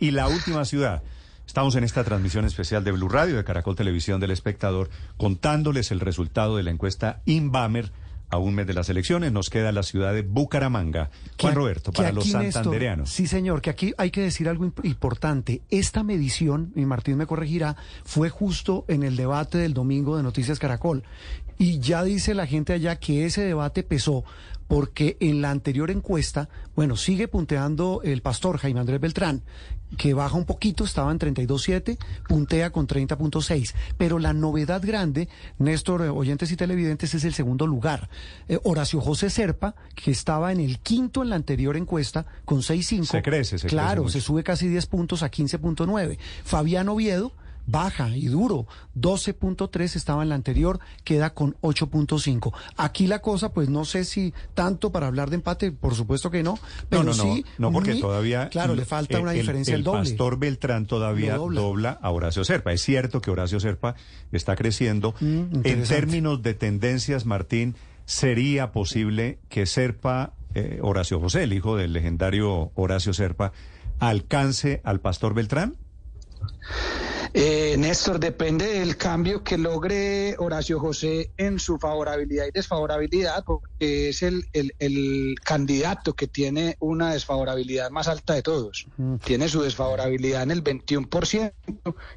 Y la última ciudad. Estamos en esta transmisión especial de Blue Radio, de Caracol Televisión del Espectador, contándoles el resultado de la encuesta Inbamer a un mes de las elecciones. Nos queda la ciudad de Bucaramanga. Juan Que- Roberto, para los Néstor, santandereanos. sí, señor, que aquí hay que decir algo imp- importante. Esta medición, y Martín me corregirá, fue justo en el debate del domingo de Noticias Caracol. Y ya dice la gente allá que ese debate pesó porque en la anterior encuesta, bueno, sigue punteando el pastor Jaime Andrés Beltrán, que baja un poquito, estaba en 32.7, puntea con 30.6. Pero la novedad grande, Néstor, eh, oyentes y televidentes, es el segundo lugar. Eh, Horacio José Serpa, que estaba en el quinto en la anterior encuesta, con 6.5. Se crece, se crece Claro, se sube casi 10 puntos a 15.9. Fabián Oviedo baja y duro, 12.3 estaba en la anterior, queda con 8.5. Aquí la cosa, pues no sé si tanto para hablar de empate, por supuesto que no, pero no, no, no, sí. no, porque muy- todavía. Claro, le falta el- una diferencia el el, doble. pastor Beltrán todavía dobla. dobla. a Horacio Serpa. Es cierto que Horacio Serpa está creciendo. Mm, en términos de tendencias, Martín, ¿sería posible que Serpa, eh, Horacio José, el hijo del legendario Horacio Serpa, alcance al pastor Beltrán? Eh, Néstor, depende del cambio que logre Horacio José en su favorabilidad y desfavorabilidad, porque es el, el- el candidato que tiene una desfavorabilidad más alta de todos. Tiene su desfavorabilidad en el 21%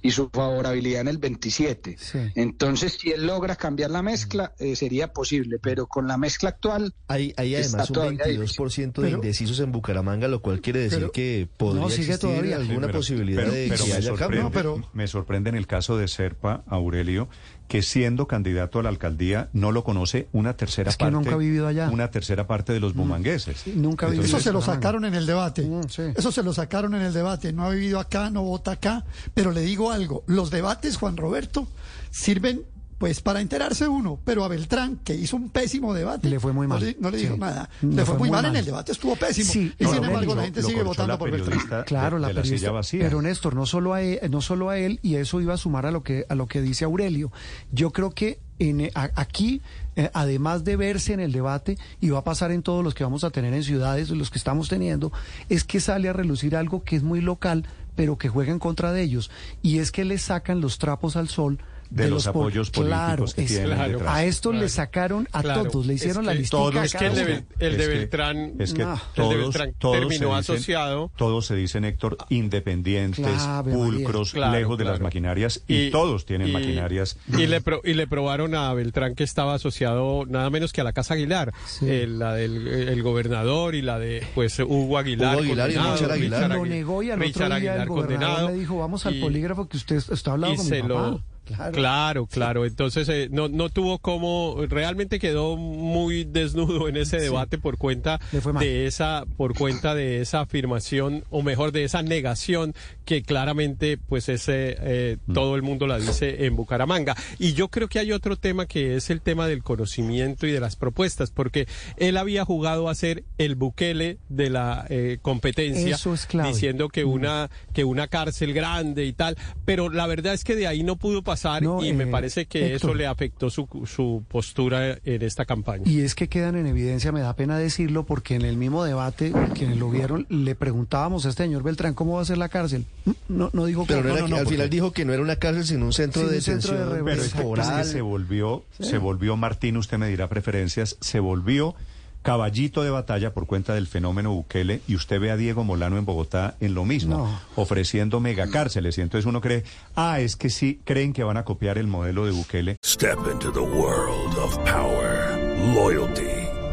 y su favorabilidad en el 27%. Sí. Entonces, si él logra cambiar la mezcla, eh, sería posible, pero con la mezcla actual... Hay, hay Está además un todavía 22% de Pero- indecisos en Bucaramanga, lo cual quiere decir Pero- que podría No, sigue existir todavía. alguna Sí, pero- posibilidad pero- de que haya cambio. No, pero- me sorprende en el caso de Serpa, Aurelio, que siendo candidato a la alcaldía no lo conoce una tercera Es que parte. nunca ha vivido allá. Mm. Una tercera parte de los bumangueses. Nunca ha vivido Entonces, Eso se lo sacaron en el debate. Mm, sí. Eso se lo sacaron en el debate. No ha vivido acá, no vota acá. Pero le digo algo, los debates, Juan Roberto, sirven pues para enterarse uno, pero a Beltrán, que hizo un pésimo debate, Le fue muy mal. No le, no le Sí. dijo nada. Le Le, fue fue muy mal, mal. en el debate, estuvo pésimo. Sí, y no, sin embargo, la gente sigue votando por Beltrán. periodista Claro, de- la de la periodista. silla vacía. Pero Néstor, no solo a él, no solo a él, y eso iba a sumar a lo que a lo que dice Aurelio. Yo creo que en, a- aquí, eh, además de verse en el debate, y va a pasar en todos los que vamos a tener en ciudades, los que estamos teniendo, es que sale a relucir algo que es muy local, pero que juega en contra de ellos, y es que le sacan los trapos al sol. De los apoyos políticos Claro, que es- tienen Claro. detrás. A esto le Claro. sacaron a Claro. todos, le Es hicieron la que listica. todos Es que el de, el de Es que- Beltrán, Es que No. el de todos, Beltrán todos terminó se dicen- asociado. Todos se dicen, Héctor, independientes, Ave María. pulcros, Claro, lejos de las maquinarias, y, todos tienen y- maquinarias. Y le, pro- y le probaron a Beltrán que estaba asociado nada menos que a la Casa Aguilar, Sí. eh, la del el gobernador y la de pues Hugo Aguilar. Hugo Aguilar y Richard Aguilar. lo negó y al otro día el gobernador le dijo, vamos al polígrafo que usted está hablando y con se mi lo papá. Claro. Claro, entonces eh, no no tuvo como realmente quedó muy desnudo en ese debate por cuenta de esa por cuenta de esa afirmación o mejor de esa negación que claramente pues ese eh, Mm. todo el mundo la dice en Bucaramanga. Y yo creo que hay otro tema que es el tema del conocimiento y de las propuestas porque él había jugado a ser el Bukele de la eh, competencia Eso es clave. diciendo que una que una cárcel grande y tal, pero la verdad es que de ahí no pudo pasar No, y me eh, parece que eso le afectó su, su postura en esta campaña. Y es que quedan en evidencia, me da pena decirlo, porque en el mismo debate, quienes lo vieron, le preguntábamos a este señor Beltrán cómo va a ser la cárcel. No, no dijo Pero cómo. no era no, que- no, al porque- final dijo que no era una cárcel, sino un centro Sí, de un centro de detención Pero es que, que se volvió, se volvió, Martín, usted me dirá preferencias, se volvió caballito de batalla por cuenta del fenómeno Bukele y usted ve a Diego Molano en Bogotá en lo mismo, No. ofreciendo megacárceles y entonces uno cree, ah, es que sí, creen que van a copiar el modelo de Bukele. Step into the world of power, loyalty,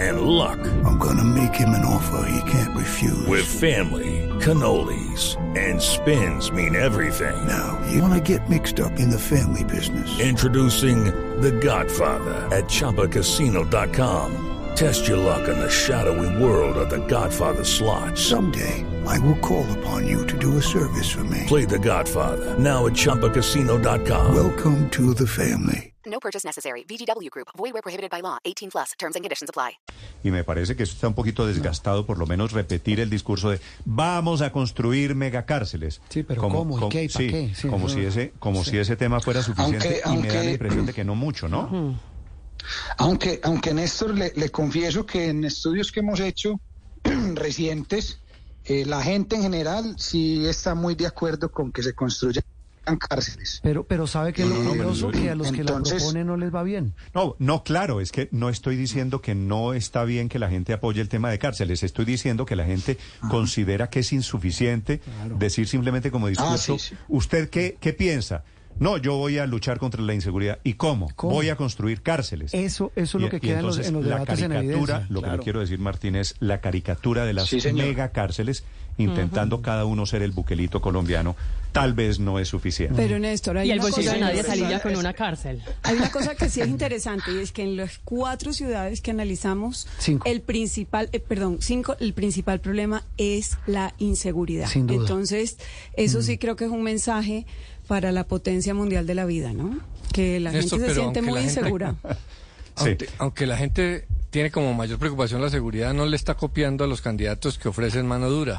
and luck. I'm gonna make him an offer he can't refuse. With family, cannolis, and spins mean everything. Now, you wanna get mixed up in the family business. Introducing The Godfather at ChumbaCasino.com. Test your luck in the shadowy world of The Godfather slot. Someday, I will call upon you to do a service for me. Play The Godfather now at ChumbaCasino.com. Welcome to the family. No purchase necessary. VGW Group. Void where prohibited by law. 18 plus. Terms and conditions apply. Y me parece que eso está un poquito desgastado, por lo menos repetir el discurso de vamos a construir megacárceles. Sí, pero ¿cómo? ¿Y qué? ¿Y sí, qué? Sí, como si ese, como sí. si ese tema fuera suficiente Aunque- y me da la impresión de que no mucho, ¿no? Aunque, aunque Néstor, le, le confieso que en estudios que hemos hecho recientes, eh, la gente en general sí está muy de acuerdo con que se construyan cárceles. Pero, pero sabe que No, lo no, no, pero curioso que a los que la proponen no les va bien. No, no, claro, es que no estoy diciendo que no está bien que la gente apoye el tema de cárceles, estoy diciendo que la gente considera que es insuficiente decir simplemente como discurso, Ah, sí, sí. ¿usted qué, qué piensa? No, yo voy a luchar contra la inseguridad. ¿Y cómo? ¿Cómo? Voy a construir cárceles. Eso, eso es lo Y- que y queda en los, en los la debates en caricatura, evidencia. lo que Claro. le quiero decir, Martín, es la caricatura de las Sí, mega cárceles, intentando cada uno ser el buquelito colombiano, tal vez no es suficiente. Pero Néstor, hay Y el una bolsillo cosa- de nadie salía con una cárcel. Hay una cosa que sí es interesante y es que en las cuatro ciudades que analizamos, Cinco. el principal, eh, perdón, cinco, el principal problema es la inseguridad. Sin duda. Entonces, eso sí creo que es un mensaje para la potencia mundial de la vida, ¿no? Que la Néstor, gente se siente muy la gente- insegura. Aunque, aunque la gente tiene como mayor preocupación la seguridad, no le está copiando a los candidatos que ofrecen mano dura.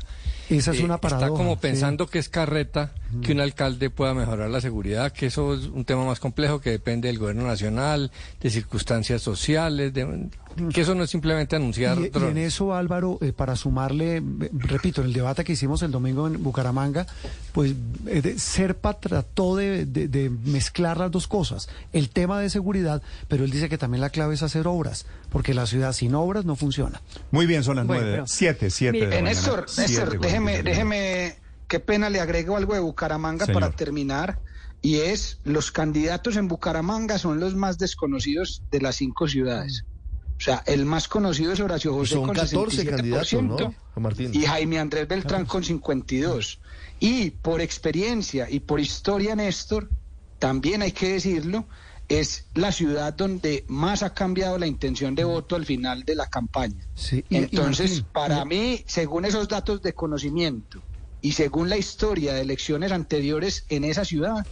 Esa es Eh, una paradoja. Está como sí. pensando que es carreta que un alcalde pueda mejorar la seguridad, que eso es un tema más complejo que depende del gobierno nacional, de circunstancias sociales, de, que eso no es simplemente anunciar Y, y en eso, Álvaro, eh, para sumarle, repito, en el debate que hicimos el domingo en Bucaramanga, pues eh, de- Serpa trató de, de- de mezclar las dos cosas, el tema de seguridad, pero él dice que también la clave es hacer obras, porque la ciudad sin obras no funciona. Muy bien, son las nueve, siete, siete Mire, de la mañana, Néstor, déjeme, déjeme, qué pena, le agrego algo de Bucaramanga Señor. para terminar, y es, los candidatos en Bucaramanga son los más desconocidos de las cinco ciudades. O sea, el más conocido es Horacio José Son con 14 candidatos, ¿no, 67%, Juan Martín? y Jaime Andrés Beltrán con 52. Y por experiencia y por historia, Néstor, también hay que decirlo, es la ciudad donde más ha cambiado la intención de voto al final de la campaña. Sí, y- y Entonces, Martín, para y- mí, según esos datos de conocimiento y según la historia de elecciones anteriores en esa ciudad,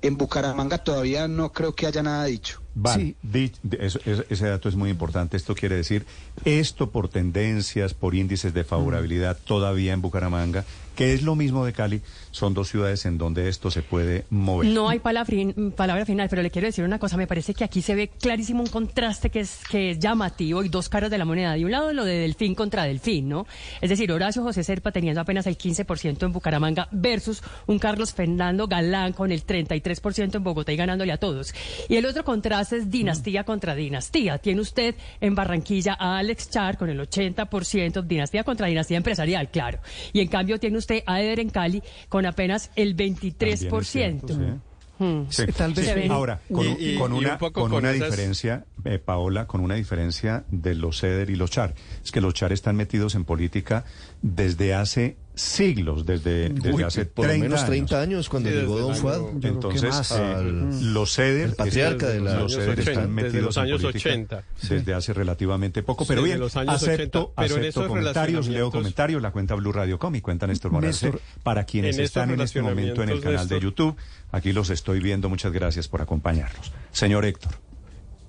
en Bucaramanga todavía no creo que haya nada dicho. Vale, Sí. di- de- eso- eso- ese dato es muy importante. Esto quiere decir, esto por tendencias, por índices de favorabilidad todavía en Bucaramanga, que es lo mismo de Cali, son dos ciudades en donde esto se puede mover. No hay palabra final, pero le quiero decir una cosa. Me parece que aquí se ve clarísimo un contraste que es, que es llamativo y dos caras de la moneda. De un lado, lo de Delfín contra Delfín, ¿no? Es decir, Horacio José Serpa teniendo apenas el 15% en Bucaramanga versus un Carlos Fernando Galán con el 33% en Bogotá y ganándole a todos. Y el otro contraste es dinastía contra dinastía. Tiene usted en Barranquilla a Alex Char con el 80%, dinastía contra dinastía empresarial, claro. Y en cambio tiene usted a Eder en Cali con apenas el 23%. También es cierto, Mm. Sí. Tal vez Se ve. Ahora, con, Y- y- con una, un poco con con una esas- diferencia, eh, Paola, con una diferencia de los CEDER y los CHAR. Es que los CHAR están metidos en política desde hace siglos, desde, desde Uy, hace por lo 30 menos años. 30 años cuando Sí, llegó desde Don Fuad. Entonces, más. eh, Al- los CEDER, el patriarca de la- los CEDER Desde están los metidos en años política 80. desde hace relativamente poco. Pero Desde bien, los años acepto, 80, pero en acepto esos comentarios, leo comentarios, la cuenta Blue Radio Com y cuenta Néstor Morales. Para quienes en están en este momento en el canal de Néstor- YouTube, aquí los estoy viendo. Muchas gracias por acompañarnos. Señor Héctor.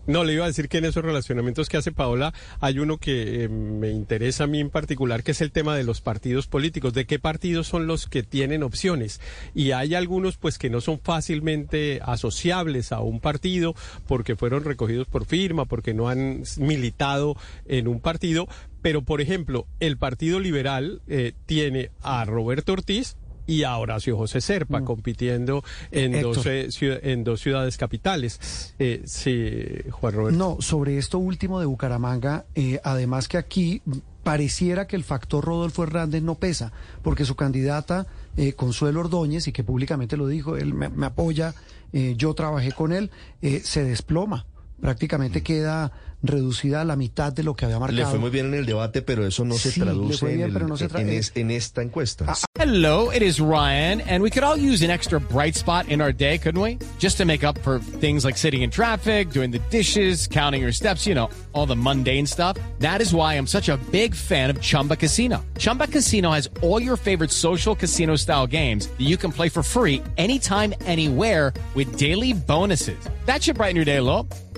No, le iba a decir que en esos relacionamientos que hace Paola hay uno que eh, me interesa a mí en particular, que es el tema de los partidos políticos. ¿De qué partidos son los que tienen opciones? Y hay algunos pues que no son fácilmente asociables a un partido porque fueron recogidos por firma, porque no han militado en un partido. Pero, por ejemplo, el Partido Liberal eh, tiene a Roberto Ortiz, y a Horacio José Serpa compitiendo en dos, en dos ciudades capitales. Eh, sí, Juan Roberto. No, sobre esto último de Bucaramanga, eh, además que aquí mm, pareciera que el factor Rodolfo Hernández no pesa, porque su candidata, eh, Consuelo Ordóñez, y que públicamente lo dijo, él me, me apoya, eh, yo trabajé con él, eh, se desploma. Prácticamente mm. queda reducida a la mitad de lo que había marcado. Le fue muy bien en el debate, pero eso no se Sí, le traduce bien, en, el- no se tra- en eh, es- en esta encuesta. Ah, ah. Hello, it is Ryan, and we could all use an extra bright spot in our day, couldn't we? Just to make up for things like sitting in traffic, doing the dishes, counting your steps, you know, all the mundane stuff. That is why I'm such a big fan of Chumba Casino. Chumba Casino has all your favorite social casino style games that you can play for free anytime, anywhere with daily bonuses. That should brighten your day a little.